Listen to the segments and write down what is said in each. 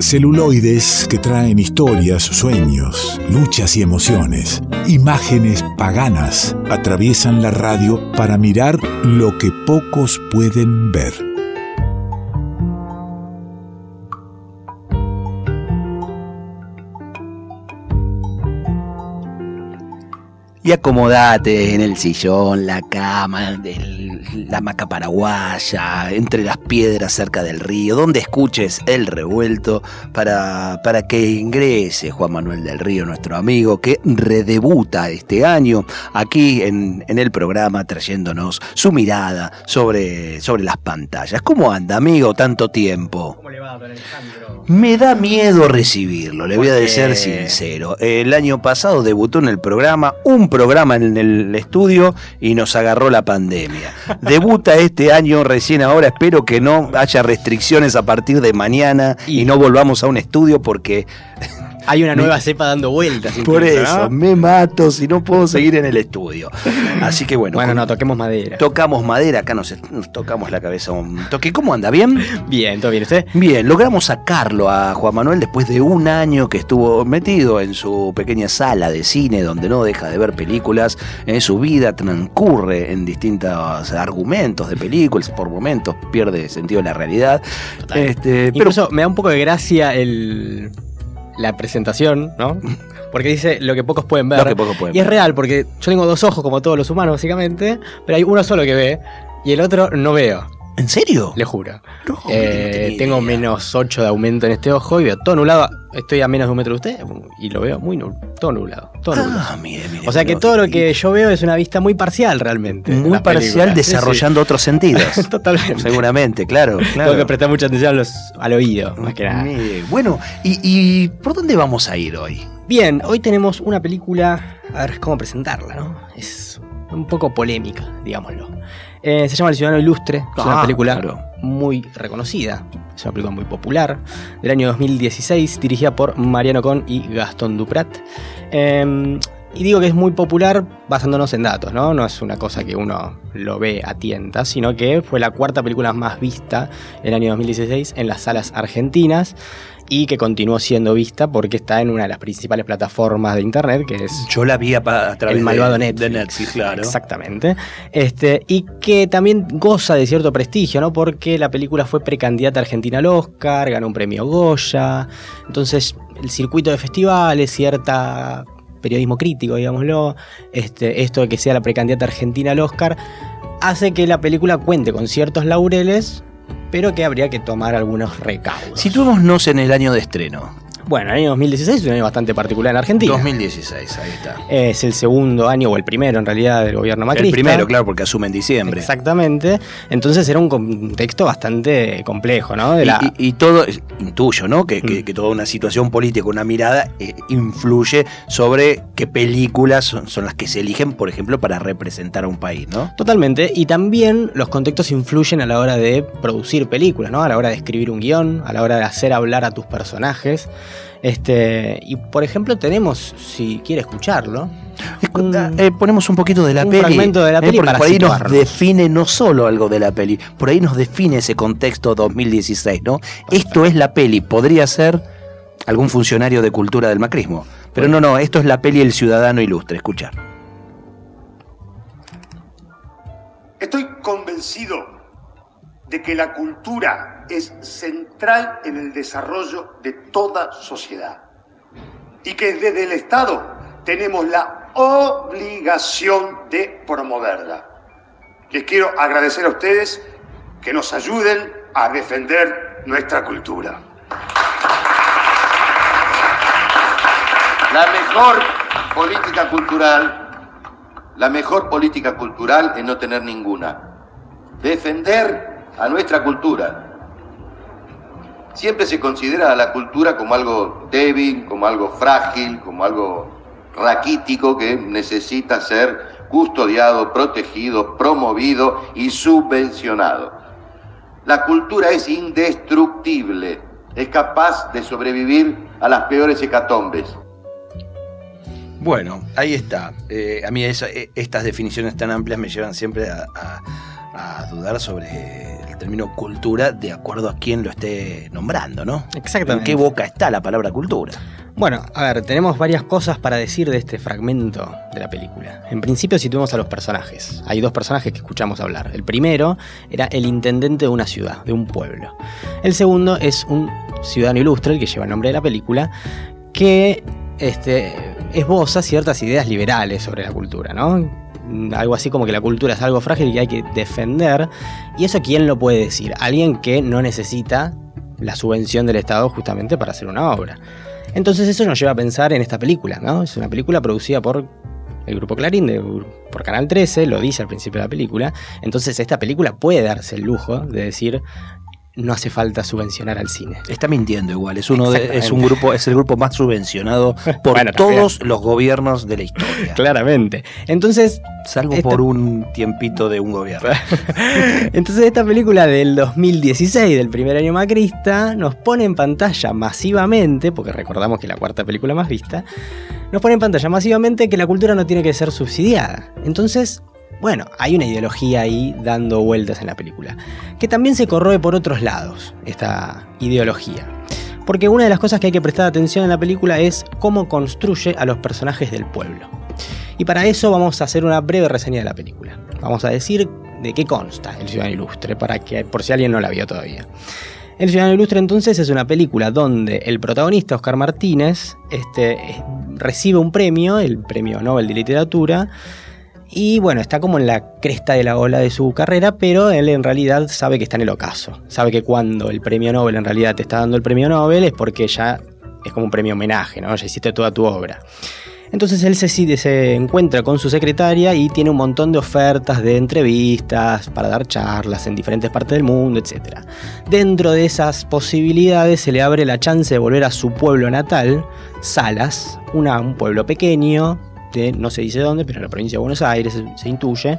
Celuloides que traen historias, sueños, luchas y emociones. Imágenes paganas atraviesan la radio para mirar lo que pocos pueden ver. Y acomodate en el sillón, la cama, la hamaca paraguaya, entre las piedras cerca del río, donde escuches el revuelto para, para que ingrese Juan Manuel del Río, nuestro amigo, que redebuta este año aquí en, en el programa trayéndonos su mirada sobre, sobre las pantallas. ¿Cómo anda, amigo, tanto tiempo? ¿Cómo le va, don Alejandro? Me da miedo recibirlo, le voy a ser sincero. El año pasado debutó en el programa, un programa en el estudio y nos agarró la pandemia. Debuta este año recién ahora, espero que no haya restricciones a partir de mañana y, no volvamos a un estudio porque hay una nueva cepa dando vueltas. Por eso, me mato si no puedo seguir en el estudio. Así que bueno. Bueno, no, toquemos madera. Tocamos madera, acá nos, tocamos la cabeza un toque. ¿Cómo anda? ¿Bien? Bien, ¿todo bien usted? Bien, logramos sacarlo a Juan Manuel después de un año que estuvo metido en su pequeña sala de cine donde no deja de ver películas. En su vida transcurre en distintos argumentos de películas, por momentos pierde sentido en la realidad. Este, Incluso pero, me da un poco de gracia el la presentación, ¿no? Porque dice lo que pocos pueden ver. y es real, porque yo tengo dos ojos como todos los humanos, básicamente, pero hay uno solo que ve y el otro no veo. ¿En serio? Le juro. Eh, tengo menos 8 de aumento en este ojo y veo todo nublado. Estoy a menos de un metro de usted y lo veo muy nublado. Todo nublado. Todo ah, Mire, mire, o sea que todo lo que yo veo es una vista muy parcial realmente. Muy parcial desarrollando otros sentidos. Totalmente. Seguramente, claro, Tengo que prestar mucha atención al oído, más que nada. Bueno, ¿y, ¿y por dónde vamos a ir hoy? Bien, hoy tenemos una película. A ver cómo presentarla, ¿no? Es un poco polémica, digámoslo. Eh, se llama El Ciudadano Ilustre, es una ah, película muy reconocida, es una película muy popular, del año 2016, dirigida por Mariano Con y Gastón Duprat. Em, y digo que es muy popular basándonos en datos, ¿no? No es una cosa que uno lo ve a tientas, sino que fue la cuarta película más vista en el año 2016 en las salas argentinas y que continuó siendo vista porque está en una de las principales plataformas de internet, que es. Yo la vi a, través el malvado de, Netflix, claro. Exactamente. Este, y que también goza de cierto prestigio, ¿no? Porque la película fue precandidata argentina al Oscar, ganó un premio Goya. Entonces, el circuito de festivales, cierta periodismo crítico, digámoslo, este, esto de que sea la precandidata argentina al Oscar, hace que la película cuente con ciertos laureles pero que habría que tomar algunos recaudos. Situémonos en el año de estreno. Bueno, el año 2016 es un año bastante particular en Argentina. 2016, ahí está. Es el segundo año, o el primero en realidad, del gobierno macrista. El primero, claro, porque asume en diciembre. Exactamente. Entonces era un contexto bastante complejo, ¿no? y, todo, intuyo, ¿no? Que, mm. toda una situación política, una mirada, eh, influye sobre qué películas son, son, las que se eligen, por ejemplo, para representar a un país, ¿no? Totalmente. Y también los contextos influyen a la hora de producir películas, ¿no? A la hora de escribir un guion, a la hora de hacer hablar a tus personajes. Este, y por ejemplo, tenemos, si quiere escucharlo, eh, ponemos un poquito de la un peli. fragmento de la eh, peli por ahí nos define no solo algo de la peli, por ahí nos define ese contexto 2016, ¿no? Esto es la peli, podría ser algún funcionario de cultura del macrismo. Pero no, no, esto es la peli El Ciudadano Ilustre, escuchar. Estoy convencido de que la cultura es central en el desarrollo de toda sociedad y que desde el Estado tenemos la obligación de promoverla. Les quiero agradecer a ustedes que nos ayuden a defender nuestra cultura. La mejor política cultural, la mejor política cultural es no tener ninguna. Defender a nuestra cultura. Siempre se considera a la cultura como algo débil, como algo frágil, como algo raquítico que necesita ser custodiado, protegido, promovido y subvencionado. La cultura es indestructible, es capaz de sobrevivir a las peores hecatombes. Bueno, ahí está. Eh, a mí e, estas definiciones tan amplias me llevan siempre a dudar sobre término cultura de acuerdo a quién lo esté nombrando, ¿no? Exactamente. ¿En qué boca está la palabra cultura? Bueno, a ver, tenemos varias cosas para decir de este fragmento de la película. En principio situemos a los personajes. Hay dos personajes que escuchamos hablar. El primero era el intendente de una ciudad, de un pueblo. El segundo es un ciudadano ilustre, el que lleva el nombre de la película, que este, esboza ciertas ideas liberales sobre la cultura, ¿no? Algo así como que la cultura es algo frágil y que hay que defender. ¿Y eso quién lo puede decir? Alguien que no necesita la subvención del Estado justamente para hacer una obra. Entonces eso nos lleva a pensar en esta película, ¿no? Es una película producida por el grupo Clarín, por Canal 13, lo dice al principio de la película. Entonces esta película puede darse el lujo de decir, no hace falta subvencionar al cine. Está mintiendo igual, es uno es un grupo, es el grupo más subvencionado por todos los gobiernos de la historia. Claramente. Entonces. Salvo por un tiempito de un gobierno. Entonces, esta película del 2016, del primer año macrista, nos pone en pantalla masivamente, porque recordamos que es la cuarta película más vista, nos pone en pantalla masivamente que la cultura no tiene que ser subsidiada. Entonces, bueno, hay una ideología ahí dando vueltas en la película, que también se corroe por otros lados, esta ideología. Porque una de las cosas que hay que prestar atención en la película es cómo construye a los personajes del pueblo. Y para eso vamos a hacer una breve reseña de la película. Vamos a decir de qué consta El Ciudadano Ilustre, para que, por si alguien no la vio todavía. El Ciudadano Ilustre entonces es una película donde el protagonista, Oscar Martínez, este, recibe un premio, el Premio Nobel de Literatura, y bueno, está como en la cresta de la ola de su carrera, pero él en realidad sabe que está en el ocaso. Sabe que cuando el premio Nobel en realidad te está dando el premio Nobel es porque ya es como un premio homenaje, ¿no? Ya hiciste toda tu obra. Entonces él se, se encuentra con su secretaria y tiene un montón de ofertas de entrevistas para dar charlas en diferentes partes del mundo, etc. Dentro de esas posibilidades se le abre la chance de volver a su pueblo natal, Salas, un pueblo pequeño, no se dice dónde, pero en la provincia de Buenos Aires se, intuye,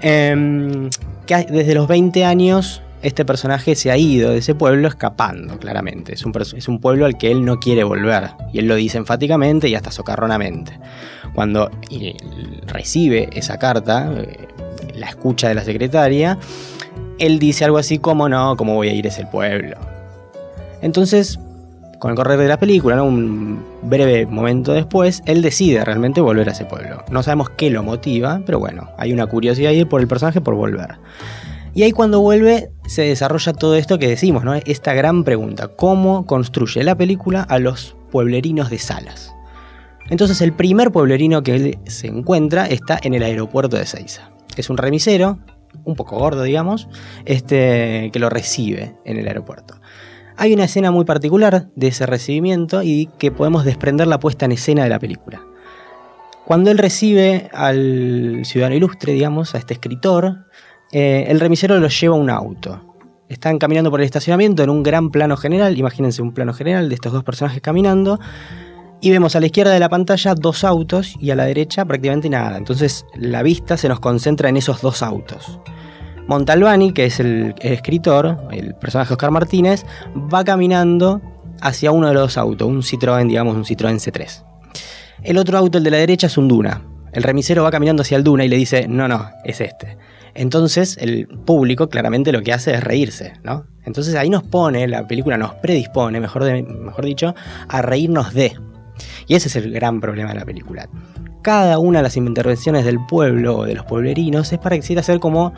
em, que desde los 20 años este personaje se ha ido de ese pueblo escapando, claramente. Es un, es un, pueblo al que él no quiere volver. Y él lo dice enfáticamente y hasta socarronamente. Cuando recibe esa carta, eh, la escucha de la secretaria, él dice algo así como, no, ¿cómo voy a ir a ese pueblo? Entonces, con el correr de la película, un breve momento después, él decide realmente volver a ese pueblo. No sabemos qué lo motiva, pero bueno, hay una curiosidad ahí por el personaje por volver. Y ahí cuando vuelve se desarrolla todo esto que decimos, ¿no? Esta gran pregunta, ¿cómo construye la película a los pueblerinos de Salas? Entonces el primer pueblerino que él se encuentra está en el aeropuerto de Seiza. Es un remisero, un poco gordo digamos, este, que lo recibe en el aeropuerto. Hay una escena muy particular de ese recibimiento y que podemos desprender la puesta en escena de la película. Cuando él recibe al ciudadano ilustre, digamos, a este escritor, eh, el remisero lo lleva a un auto. Están caminando por el estacionamiento en un gran plano general, imagínense un plano general de estos dos personajes caminando, y vemos a la izquierda de la pantalla dos autos y a la derecha prácticamente nada. Entonces la vista se nos concentra en esos dos autos. Montalbani, que es el, escritor, el personaje Oscar Martínez, va caminando hacia uno de los autos, un Citroën, digamos, un Citroën C3. El otro auto, el de la derecha, es un Duna. El remisero va caminando hacia el Duna y le dice, no, no, es este. Entonces el público claramente lo que hace es reírse, ¿no? Entonces ahí nos pone, la película nos predispone, mejor, mejor dicho, a reírnos de. Y ese es el gran problema de la película. Cada una de las intervenciones del pueblo o de los pueblerinos es para que hacer como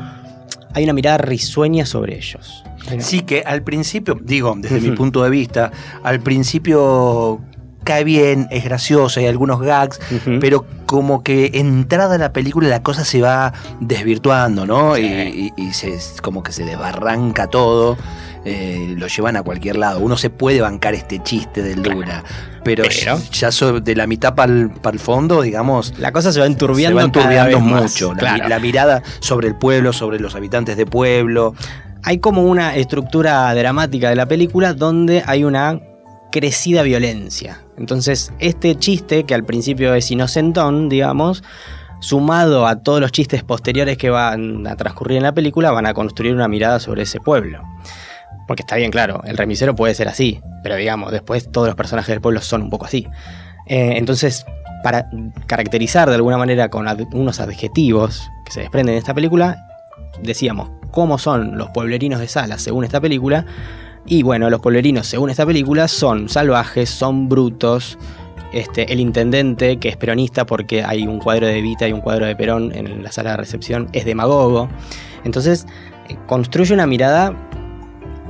hay una mirada risueña sobre ellos. Sí, que al principio, digo, desde mi punto de vista, al principio cae bien, es gracioso, hay algunos gags, pero como que entrada la película la cosa se va desvirtuando, ¿no? Y, se, como que se desbarranca todo. Eh, lo llevan a cualquier lado. Uno se puede bancar este chiste del Dura, pero, ya de la mitad para el fondo, digamos. La cosa se va enturbiando, se va enturbiando mucho. la, mirada sobre el pueblo, sobre los habitantes de pueblo. Hay como una estructura dramática de la película donde hay una crecida violencia. Entonces, este chiste, que al principio es inocentón, digamos, sumado a todos los chistes posteriores que van a transcurrir en la película, van a construir una mirada sobre ese pueblo. Porque está bien, claro, el remisero puede ser así, pero digamos, después todos los personajes del pueblo son un poco así. Eh, entonces, para caracterizar de alguna manera con unos adjetivos que se desprenden de esta película, decíamos, cómo son los pueblerinos de Salas según esta película. Y bueno, los pueblerinos según esta película son salvajes, son brutos. Este, el intendente, que es peronista porque hay un cuadro de Evita y un cuadro de Perón en la sala de recepción, es demagogo. Entonces, eh, construye una mirada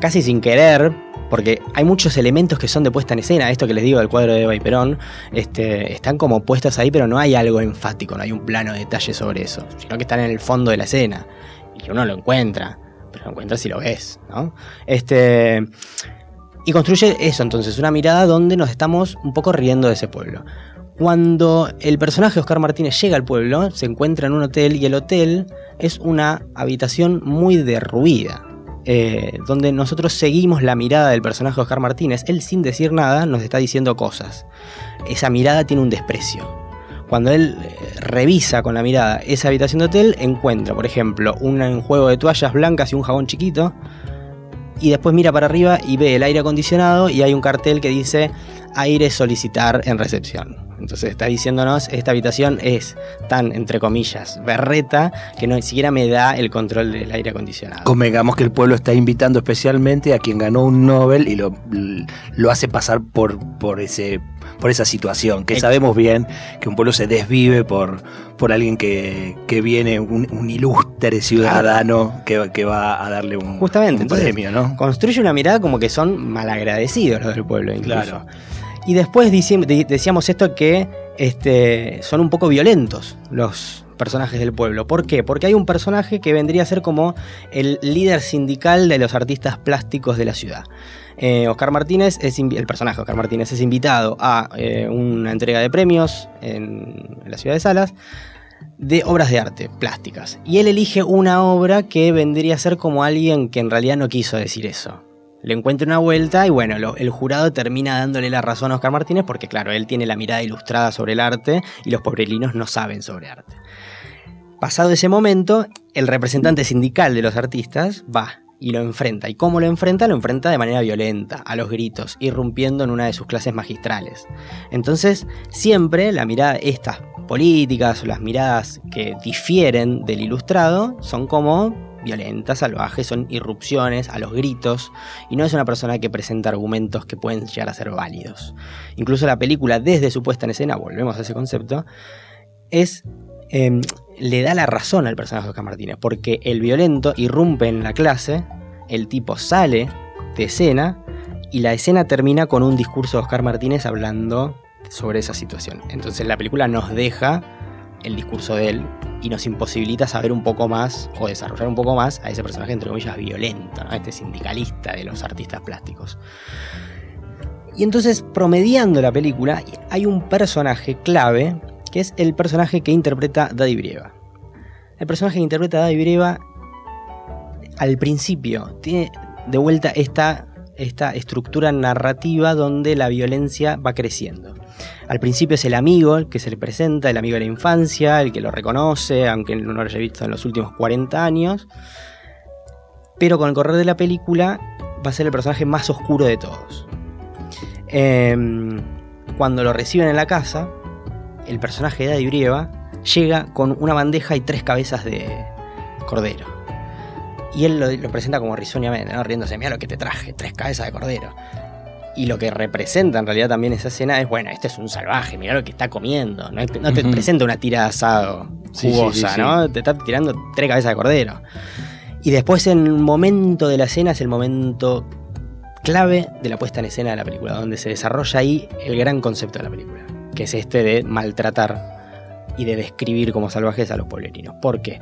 casi sin querer, porque hay muchos elementos que son de puesta en escena, esto que les digo del cuadro de Eva y Perón, este, están como puestos ahí, pero no hay algo enfático, no hay un plano de detalle sobre eso, sino que están en el fondo de la escena, y uno lo encuentra, lo encuentra si lo ves, ¿no? Este, y construye eso entonces, una mirada donde nos estamos un poco riendo de ese pueblo. Cuando el personaje Oscar Martínez llega al pueblo, se encuentra en un hotel y el hotel es una habitación muy derruida. Eh, donde nosotros seguimos la mirada del personaje Oscar Martínez, él sin decir nada nos está diciendo cosas. Esa mirada tiene un desprecio. Cuando él eh, revisa con la mirada esa habitación de hotel, encuentra, por ejemplo, un juego de toallas blancas y un jabón chiquito, y después mira para arriba y ve el aire acondicionado y hay un cartel que dice aire solicitar en recepción. Entonces está diciéndonos, esta habitación es tan, entre comillas, berreta, que no ni siquiera me da el control del aire acondicionado. Convengamos que el pueblo está invitando especialmente a quien ganó un Nobel y lo, lo hace pasar por, por, ese, por esa situación, que sabemos bien que un pueblo se desvive por, por alguien que, viene, un, ilustre ciudadano que, que, va a darle un, Justamente, premio, ¿no? Construye una mirada como que son malagradecidos los del pueblo, incluso. Claro. Y después decíamos esto que este, son un poco violentos los personajes del pueblo. ¿Por qué? Porque hay un personaje que vendría a ser como el líder sindical de los artistas plásticos de la ciudad. Eh, Oscar Martínez es el personaje Oscar Martínez es invitado a eh, una entrega de premios en, en la ciudad de Salas de obras de arte plásticas. Y él elige una obra que vendría a ser como alguien que en realidad no quiso decir eso le encuentra una vuelta y bueno, el jurado termina dándole la razón a Oscar Martínez porque claro, él tiene la mirada ilustrada sobre el arte y los pobrelinos no saben sobre arte. Pasado ese momento, el representante sindical de los artistas va y lo enfrenta. ¿Y cómo lo enfrenta? Lo enfrenta de manera violenta, a los gritos, irrumpiendo en una de sus clases magistrales. Entonces, siempre la mirada, estas políticas o las miradas que difieren del ilustrado son como violentas, salvajes, son irrupciones a los gritos y no es una persona que presenta argumentos que pueden llegar a ser válidos. Incluso la película, desde su puesta en escena, volvemos a ese concepto, es em, le da la razón al personaje de Oscar Martínez, porque el violento irrumpe en la clase, el tipo sale de escena y la escena termina con un discurso de Oscar Martínez hablando sobre esa situación. Entonces la película nos deja el discurso de él y nos imposibilita saber un poco más o desarrollar un poco más a ese personaje, entre comillas, violento, este sindicalista de los artistas plásticos. Y entonces, promediando la película, hay un personaje clave, que es el personaje que interpreta Daddy Brieva. El personaje que interpreta Daddy Brieva, al principio, tiene de vuelta esta, esta estructura narrativa donde la violencia va creciendo. Al principio es el amigo el que se le presenta, el amigo de la infancia, el que lo reconoce, aunque no lo haya visto en los últimos 40 años. Pero con el correr de la película va a ser el personaje más oscuro de todos. Em, cuando lo reciben en la casa, el personaje de Daddy Brieva llega con una bandeja y tres cabezas de cordero. Y él lo, presenta como risueñamente, ¿no? riéndose, mira lo que te traje, tres cabezas de cordero. Y lo que representa en realidad también esa escena es, bueno, este es un salvaje, mira lo que está comiendo. No, te presenta una tira de asado jugosa, ¿no? Te está tirando tres cabezas de cordero. Y después en el momento de la escena es el momento clave de la puesta en escena de la película, donde se desarrolla ahí el gran concepto de la película, que es este de maltratar y de describir como salvajes a los pueblerinos. ¿Por qué?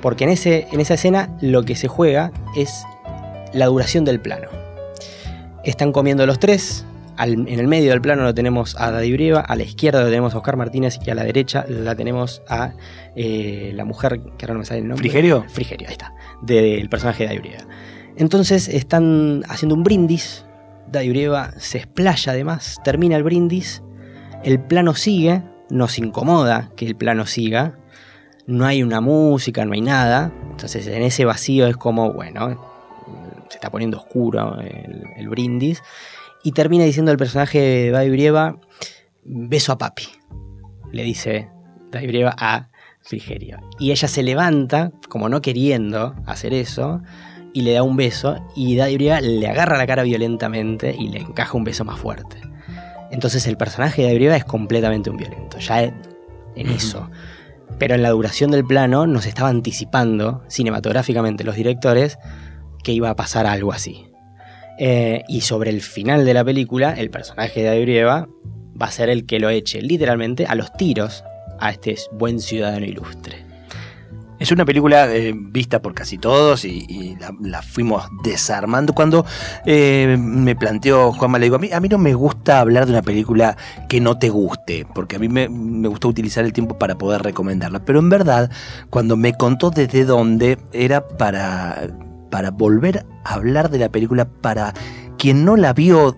Porque en, ese, en esa escena lo que se juega es la duración del plano. Están comiendo los tres. en el medio del plano lo tenemos a Daddy Brieva, a la izquierda lo tenemos a Oscar Martínez y a la derecha la tenemos a eh, la mujer, que ahora no me sale el nombre. ¿Frigerio? Frigerio, ahí está, del personaje de Daddy Brieva. Entonces están haciendo un brindis, Daddy Brieva se explaya además, termina el brindis, el plano sigue, nos incomoda que el plano siga, no hay una música, no hay nada, entonces en ese vacío es como, bueno, se está poniendo oscuro el, brindis, y termina diciendo el personaje de Brieva, beso a papi, le dice Brieva a Frigerio. Y ella se levanta, como no queriendo hacer eso, y le da un beso, y Daddy Brieva le agarra la cara violentamente y le encaja un beso más fuerte. Entonces el personaje de Daddy Brieva es completamente un violento, ya en eso. Pero en la duración del plano nos estaba anticipando cinematográficamente los directores que iba a pasar algo así. Eh, y sobre el final de la película, el personaje de Adrieva va a ser el que lo eche literalmente a los tiros a este buen ciudadano ilustre. Es una película eh, vista por casi todos y, la, fuimos desarmando. Cuando eh, me planteó Juanma, le digo, a mí, a mí no me gusta hablar de una película que no te guste, porque a mí me, me gustó utilizar el tiempo para poder recomendarla. Pero en verdad, cuando me contó desde dónde, era para, para volver a hablar de la película para quien no la vio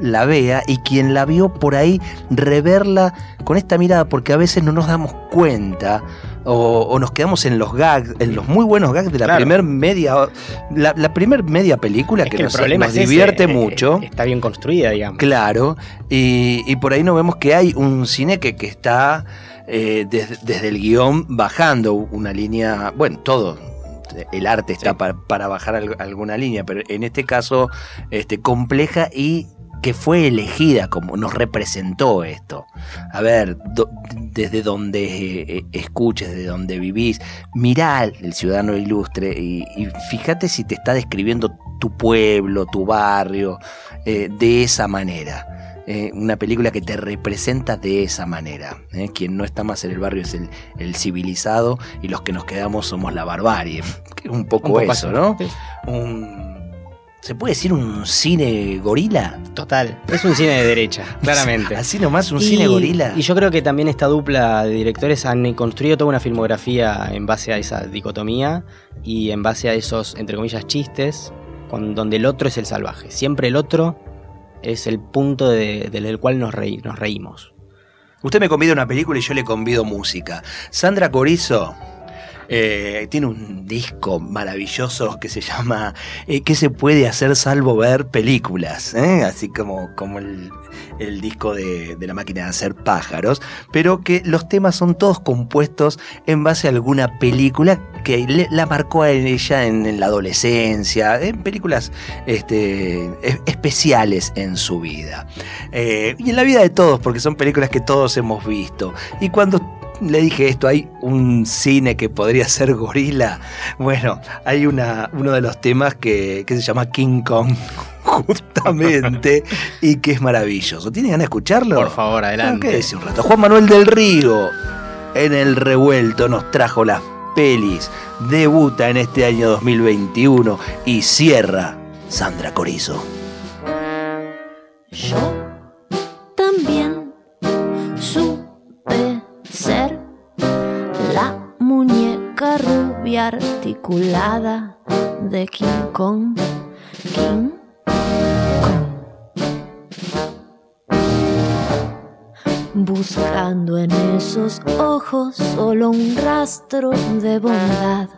la vea y quien la vio por ahí reverla con esta mirada porque a veces no nos damos cuenta o, nos quedamos en los gags, en los muy buenos gags de la primer media la, primer media película que, nos, divierte mucho. está bien construida, digamos. Claro, y, por ahí nos vemos que hay un cine que, que está eh, desde el guion bajando una línea, bueno, todo, el arte está para, bajar alguna línea, pero en este caso este, compleja y que fue elegida como nos representó esto. A ver, desde donde eh, escuches, desde donde vivís, mirá el ciudadano ilustre y, fíjate si te está describiendo tu pueblo, tu barrio, eh, de esa manera. Eh, una película que te representa de esa manera. Quien no está más en el barrio es el, civilizado y los que nos quedamos somos la barbarie. Un poco, eso, ¿no? Un, ¿Se puede decir un cine gorila? Total, es un cine de derecha, claramente. Así nomás, un cine gorila. Y yo creo que también esta dupla de directores han construido toda una filmografía en base a esa dicotomía y en base a esos, entre comillas, chistes, con, donde el otro es el salvaje. Siempre el otro es el punto del cual nos, nos reímos. Usted me convida una película y yo le convido música. Sandra Corizo eh, tiene un disco maravilloso que se llama eh, ¿Qué se puede hacer salvo ver películas? ¿eh? Así como, como el, disco de, la máquina de hacer pájaros, pero que los temas son todos compuestos en base a alguna película que la marcó a ella en, la adolescencia, en películas este, especiales en su vida. y en la vida de todos, porque son películas que todos hemos visto. Y cuando le dije esto, hay un cine que podría ser gorila. Bueno, hay una, uno de los temas que, se llama King Kong, justamente, y que es maravilloso. ¿Tiene ganas de escucharlo? Por favor, adelante. un rato. Juan Manuel del Río, en el revuelto, nos trajo las pelis. Debuta en este año 2021 y cierra Sandra Corizo. Yo articulada de King Kong. King Kong. Buscando en esos ojos solo un rastro de bondad.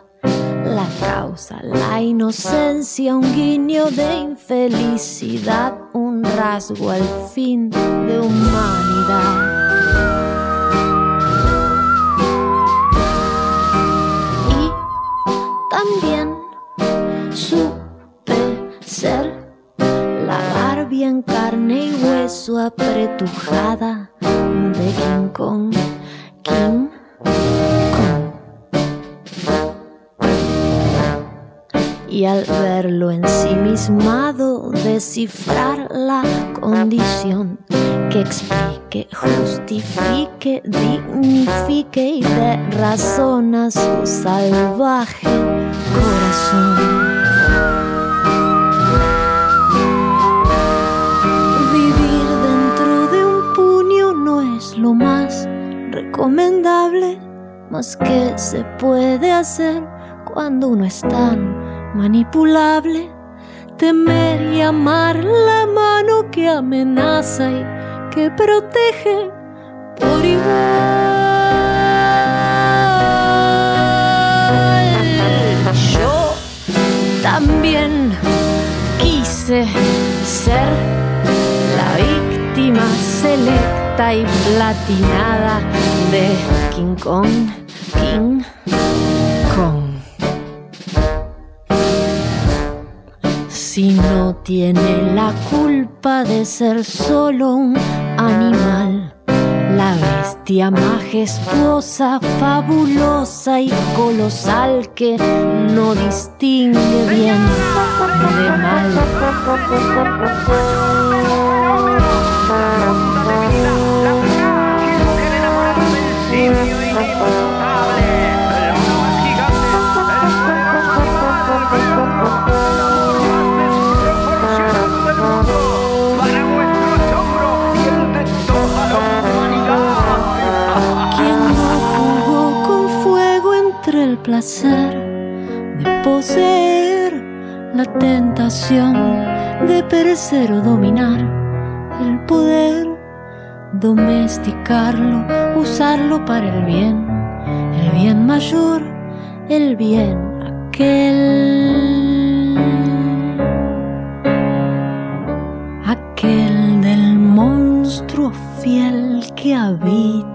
La causa, la inocencia, un guiño de infelicidad, un rasgo al fin de humanidad. También supe ser la Barbie en carne y hueso apretujada de King Kong, King. Y al verlo ensimismado, descifrar la condición que explique, justifique, dignifique y dé razón a su salvaje Vivir dentro de un puño no es lo más recomendable, más que se puede hacer cuando uno es tan manipulable. Temer y amar la mano que amenaza y que protege por igual. También quise ser la víctima selecta y platinada de King Kong, King Kong. Si no tiene la culpa de ser solo un animal, la bestia majestuosa, fabulosa y colosal que no distingue bien de mal. Placer de poseer, la tentación de perecer o dominar, el poder domesticarlo, usarlo para el bien, el bien mayor, el bien aquel. Aquel del monstruo fiel que habita